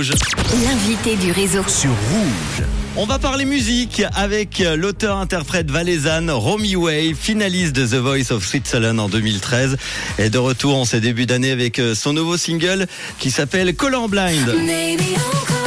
Rouge. L'invité du réseau. Sur Rouge. On va parler musique avec l'auteur-interprète valaisanne Romy Way, finaliste de The Voice of Switzerland en 2013. Et de retour en ces débuts d'année avec euh, son nouveau single qui s'appelle Colorblind. C'est le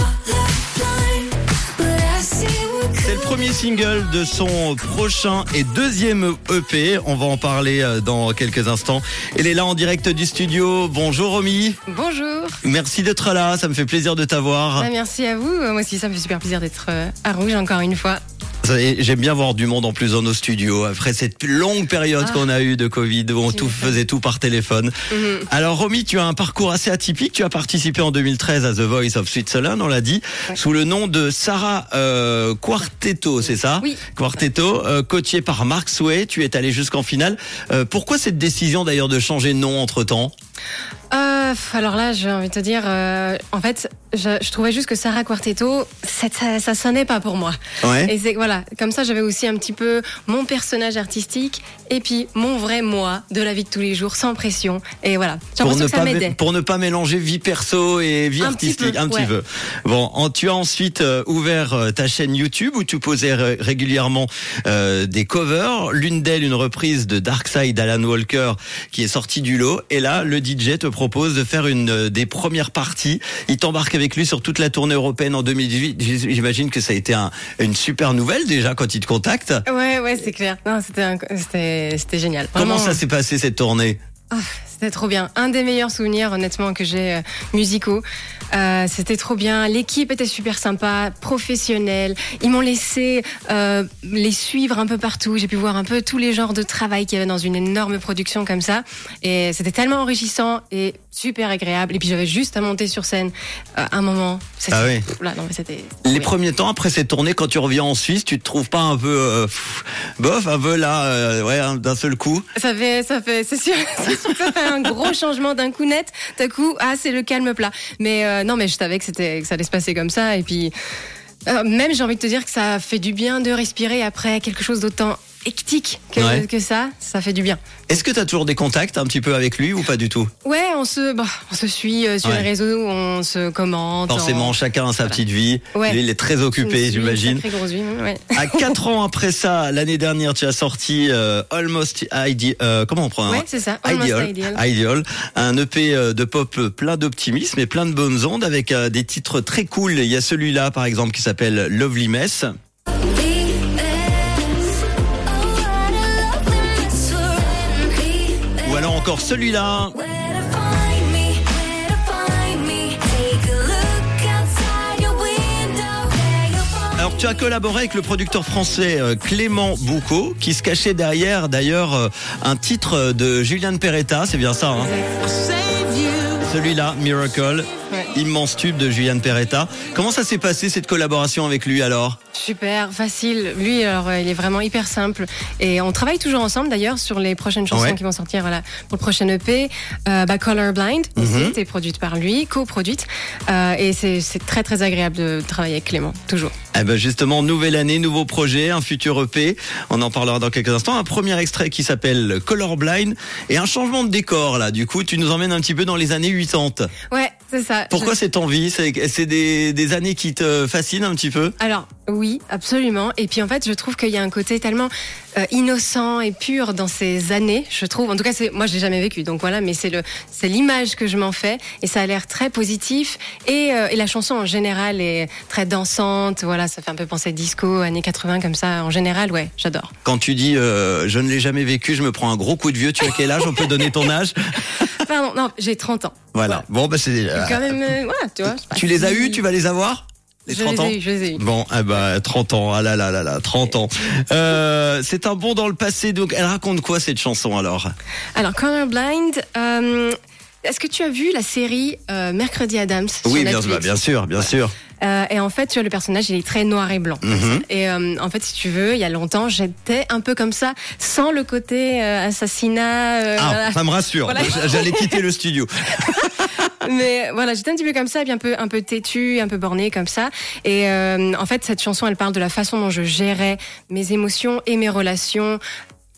premier single de son prochain et deuxième EP. On va en parler euh, dans quelques instants. Elle est là en direct du studio. Bonjour Romy. Bonjour. Merci d'être là. Ça me fait plaisir de t'avoir. Bah, merci à vous. Moi aussi, ça me fait super plaisir d'être euh, à Rouge encore une fois. J'aime bien voir du monde en plus dans nos studios après cette longue période Ah. qu'on a eue de Covid où on tout faisait tout par téléphone. Mhm. Alors Romy, tu as un parcours assez atypique. Tu as participé en 2013 à The Voice of Switzerland, on l'a dit, Ouais. sous le nom de Sarah euh, Quartetto, c'est ça? Oui. Quartetto, euh, coachée par Mark Sway. Tu es allé jusqu'en finale. Euh, pourquoi cette décision d'ailleurs de changer de nom entre temps Euh, alors là, j'ai envie de te dire, euh, en fait, je, je trouvais juste que Sarah Quartetto, ça, ça, sonnait pas pour moi. Ouais. Et c'est voilà, comme ça, j'avais aussi un petit peu mon personnage artistique et puis mon vrai moi de la vie de tous les jours, sans pression. Et voilà, j'ai Pour ne, l'impression que ça pas, m'aidait. pour ne pas mélanger vie perso et vie Un petit artistique, peu, un petit peu. Bon, en- tu as ensuite euh, ouvert euh, ta chaîne YouTube où tu posais ré- régulièrement des covers. L'une d'elles, une reprise de Dark Side d'Alan Walker qui est sortie du lot. Et là, le DJ te propose de faire une euh, des premières parties. Il t'embarque avec lui sur toute la tournée européenne en 2018. J- J'imagine que ça a été un- une super nouvelle déjà quand il te contacte. Ouais, ouais, c'est clair. Non, c'était génial. Comment ça s'est passé cette tournée? Ah, C'était trop bien. Un des meilleurs souvenirs, honnêtement, que j'ai euh, musicaux. Euh, C'était trop bien. L'équipe était super sympa, professionnelle. Ils m'ont laissé euh, les suivre un peu partout. J'ai pu voir un peu tous les genres de travail qu'il y avait dans une énorme production comme ça. Et c'était tellement enrichissant et super agréable. Et puis j'avais juste à monter sur scène un moment. Ah oui. Voilà, non, mais c'était. Les premiers temps après cette tournée, quand tu reviens en Suisse, tu te trouves pas un peu pff, bof, un peu là, ouais, hein, d'un seul coup? Ça fait, ça fait, c'est sûr, c'est sûr que ça fait un gros changement d'un coup net. D'un coup, ah, c'est le calme plat. Mais euh, non, mais je savais que c'était, que ça allait se passer comme ça. Et puis, euh, même, j'ai envie de te dire que ça fait du bien de respirer après quelque chose d'autant hectique que, Ouais. que ça. Ça fait du bien. Est-ce que tu as toujours des contacts un petit peu avec lui ou pas du tout? Ouais, on se, bah, on se suit euh, sur Ouais. les réseaux, on se commente. Forcément, on- chacun a sa petite vie. Ouais. Lui, il est très occupé, j'imagine. une sacrée grosse vie, ouais. À quatre ans après ça, l'année dernière, tu as sorti euh, Almost Ideal. euh, comment on prend Ouais, c'est ça. Almost Ideal, Ideal. Ideal, un EP de pop plein d'optimisme et plein de bonnes ondes avec des titres très cool. Il y a celui-là, par exemple, qui s'appelle Lovely Mess. Alors encore celui-là. Alors tu as collaboré avec le producteur français euh, Clément Boucaud qui se cachait derrière d'ailleurs euh, un titre de Julian Peretta, c'est bien ça hein. Celui-là, Miracle, Ouais. Immense tube de Julian Peretta. Comment ça s'est passé cette collaboration avec lui alors Super, facile. Lui, alors, euh, il est vraiment hyper simple. Et on travaille toujours ensemble, d'ailleurs, sur les prochaines chansons Ouais. qui vont sortir voilà, pour le prochain EP. Euh, bah, Colorblind, aussi, était produite par lui, coproduite. Euh, et c'est c'est très, très agréable de travailler avec Clément, toujours. Eh ben justement, nouvelle année, nouveau projet, un futur EP. On en parlera dans quelques instants. Un premier extrait qui s'appelle Colorblind et un changement de décor là. Du coup, tu nous emmènes un petit peu dans les années 80. Ouais, c'est ça. Pourquoi Je- cette envie? C'est des, des années qui te fascinent un petit peu? Alors, oui, absolument. Et puis, en fait, je trouve qu'il y a un côté tellement euh, innocent et pur dans ces années, je trouve. En tout cas, c'est moi, je l'ai jamais vécu, donc voilà. Mais c'est l'image que je m'en fais, et ça a l'air très positif. Et, euh, et la chanson en général est très dansante. Voilà, ça fait un peu penser disco, années 80 comme ça. En général, ouais, j'adore. Quand tu dis euh, je ne l'ai jamais vécu, je me prends un gros coup de vieux. Tu as quel âge? On peut donner ton âge? Pardon, non, j'ai 30 ans. Voilà. Bon, bah c'est. Ouais. Quand même, euh, voilà, tu vois. c'est pas Tu les as eus Tu vas les avoir Les Je 30 les ans ai eu, je les ai eu. Bon, eh ben, 30 ans, ah là là là là, 30 ans. Euh, c'est un bond dans le passé, donc elle raconte quoi cette chanson alors? Alors, Colorblind, euh, est-ce que tu as vu la série euh, Mercredi Adams sur Oui, bien, Netflix bien sûr, bien sûr. Euh, et en fait, tu vois, le personnage, il est très noir et blanc. Mhm. Et euh, en fait, si tu veux, il y a longtemps, j'étais un peu comme ça, sans le côté euh, assassinat. euh, Ah, voilà. ça me rassure. Voilà. J'allais quitter le studio. Mais voilà, j'étais un petit peu comme ça, et puis un peu, un peu têtu, un peu borné comme ça. Et euh, en fait, cette chanson, elle parle de la façon dont je gérais mes émotions et mes relations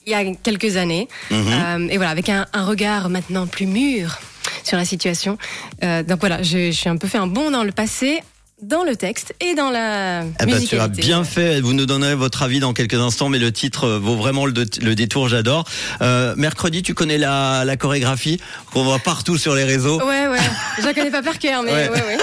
il y a quelques années. Mhm. Euh, et voilà, avec un, un regard maintenant plus mûr sur la situation. Euh, donc voilà, je, je suis un peu fait un bond dans le passé dans le texte et dans la Eh ben, tu as bien fait. Vous nous donnerez votre avis dans quelques instants, mais le titre euh, vaut vraiment le, le détour. J'adore. Euh, mercredi, tu connais la, la chorégraphie qu'on voit partout sur les réseaux. Ouais, ouais. Je la connais pas par cœur, mais Ouais. ouais, ouais.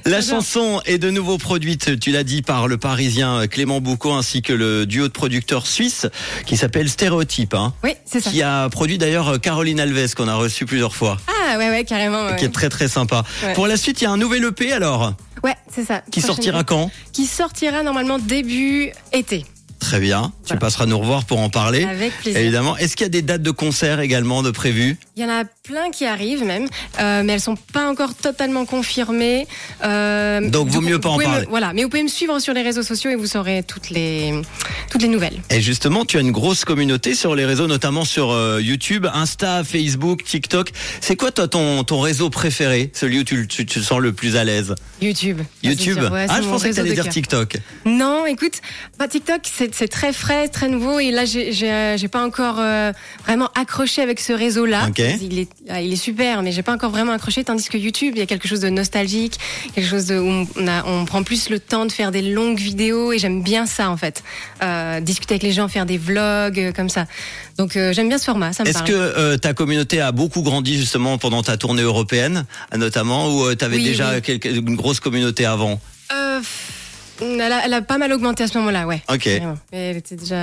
La chanson est de nouveau produite, tu l'as dit, par le Parisien Clément Boucaud ainsi que le duo de producteurs suisses qui s'appelle Stéréotype, hein, Oui, c'est ça. qui a produit d'ailleurs Caroline Alves qu'on a reçu plusieurs fois, Ah, ouais, ouais, carrément. ouais. qui est très très sympa. Pour la suite, il y a un nouvel EP alors, Ouais, c'est ça. qui sortira quand Qui sortira normalement début été. Très bien, tu passeras nous revoir pour en parler. Avec plaisir. Évidemment. Est-ce qu'il y a des dates de concert également de prévues? Il y en a plein qui arrivent même, euh, mais elles sont pas encore totalement confirmées. Euh, Donc, vaut mieux pas en me- parler. voilà, mais vous pouvez me suivre sur les réseaux sociaux et vous saurez toutes les toutes les nouvelles. Et justement, tu as une grosse communauté sur les réseaux, notamment sur euh, YouTube, Insta, Facebook, TikTok. C'est quoi toi ton, ton réseau préféré, celui où tu, tu, tu te sens le plus à l'aise? YouTube. YouTube sûr. Ouais, Ah, je pensais que réseau de dire cœur. TikTok. Non, écoute, bah, TikTok, c'est c'est très frais, très nouveau, et là, j'ai- j'ai euh, pas encore euh, vraiment accroché avec ce réseau-là. Ok. Il est, ah, il est super, mais j'ai pas encore vraiment accroché, tandis que YouTube, il y a quelque chose de nostalgique, quelque chose de, où on, a, on prend plus le temps de faire des longues vidéos, et j'aime bien ça, en fait. Euh, discuter avec les gens, faire des vlogs, euh, comme ça. Donc, euh, j'aime bien ce format, ça me Est-ce que ta communauté a beaucoup grandi justement pendant ta tournée européenne, notamment, ou tu avais Oui, déjà oui. une grosse communauté avant? Elle, a, elle a pas mal augmenté à ce moment-là, ouais. Ok. Mais elle était déjà...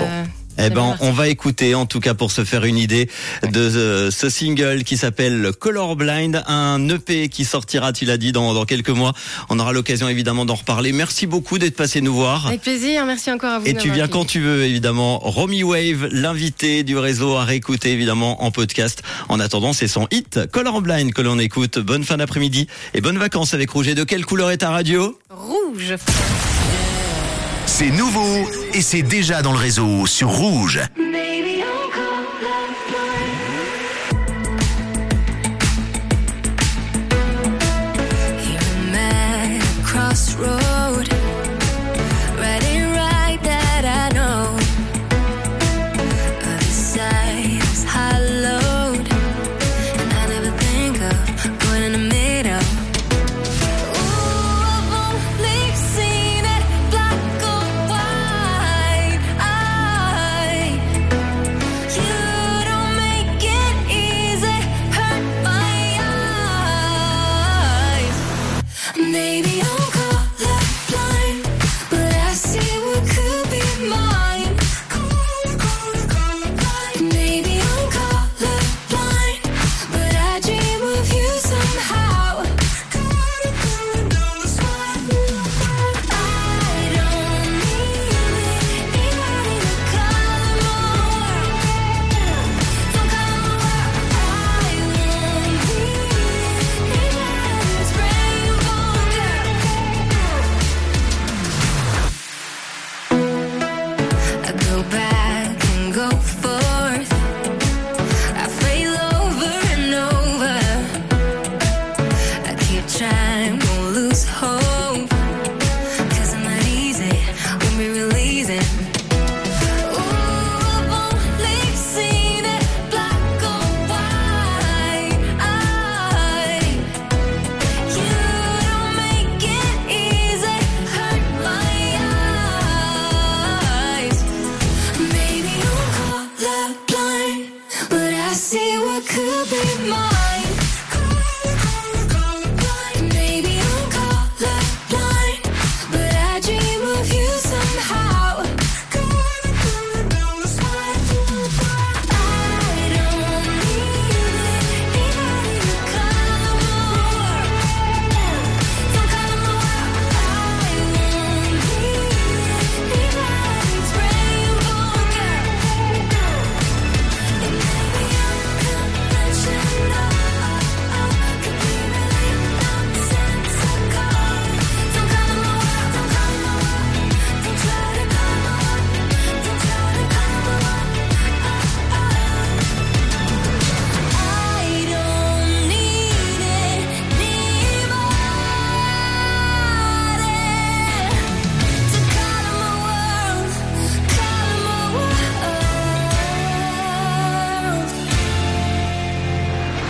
Eh ben, on va écouter, en tout cas pour se faire une idée de euh, ce single qui s'appelle Colorblind, un EP qui sortira, tu l'as dit, dans, dans quelques mois. On aura l'occasion évidemment d'en reparler. Merci beaucoup d'être passé nous voir. Avec plaisir, merci encore à vous. Et tu viens quand tu veux, évidemment. Romy Wave, l'invité du réseau, à réécouter évidemment en podcast. En attendant, c'est son hit Colorblind que l'on écoute. Bonne fin d'après-midi et bonnes vacances avec Rouge. Et de quelle couleur est ta radio? Rouge. C'est nouveau et c'est déjà dans le réseau sur Rouge.